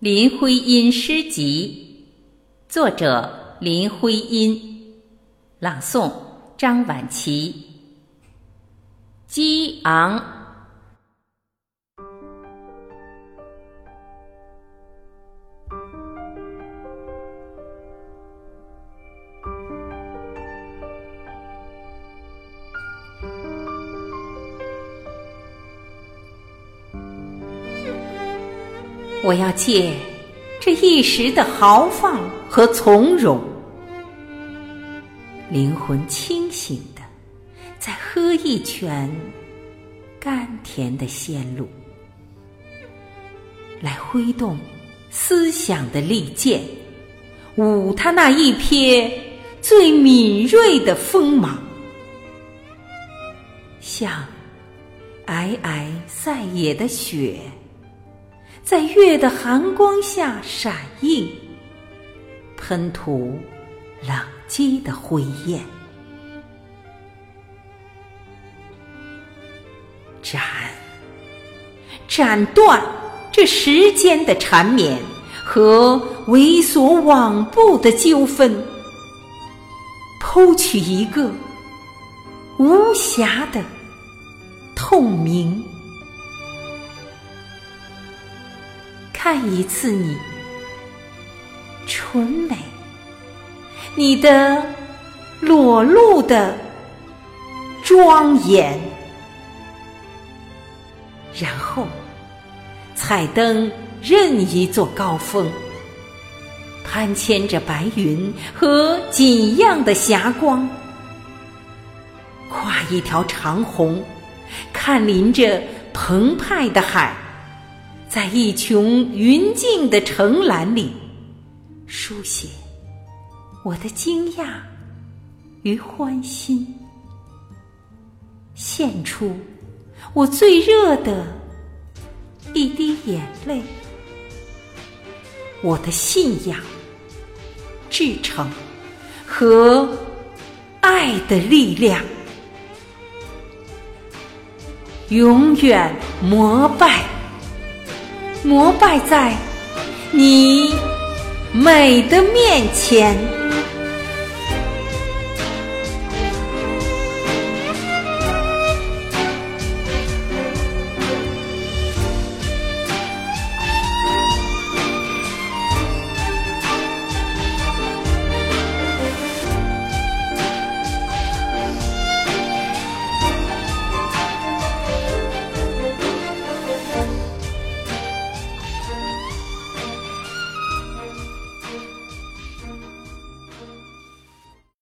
林徽因诗集，作者林徽因，朗诵张晚琪。激昂，我要借这一时的豪放和从容，灵魂清醒的，再喝一泉甘甜的仙露，来挥动思想的利剑，舞他那一瞥最敏锐的锋芒，像皑皑塞野的雪。在月的寒光下闪映，喷吐冷寂的灰焰。斩，斩断这时间的缠绵和猥琐往步的纠纷，剖取一个无瑕的透明。看一次你，纯美，你的裸露的庄严，然后彩登任一座高峰，攀牵着白云和锦样的霞光，跨一条长虹，看临着澎湃的海。在一穹云静的城栏里，书写我的惊讶与欢欣，献出我最热的一滴眼泪，我的信仰、至诚和爱的力量，永远膜拜。膜拜在你美的面前。